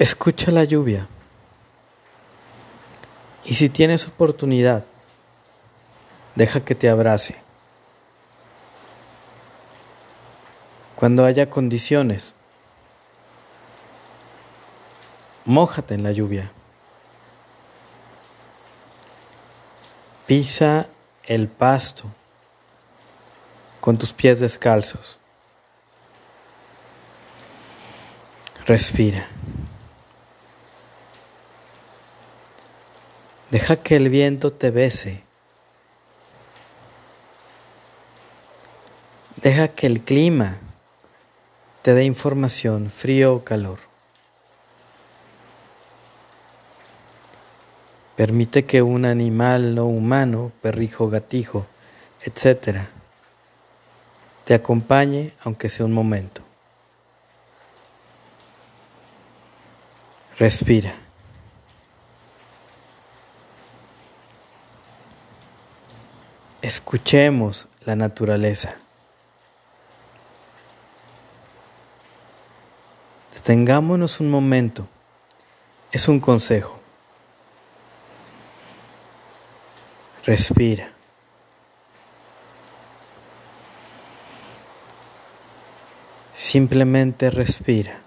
Escucha la lluvia. Y si tienes oportunidad, deja que te abrace. Cuando haya condiciones, mójate en la lluvia. Pisa el pasto con tus pies descalzos. Respira. Deja que el viento te bese. Deja que el clima te dé información, frío o calor. Permite que un animal no humano, perrijo, gatijo, etc., te acompañe aunque sea un momento. Respira. Escuchemos la naturaleza. Detengámonos un momento. Es un consejo. Respira. Simplemente respira.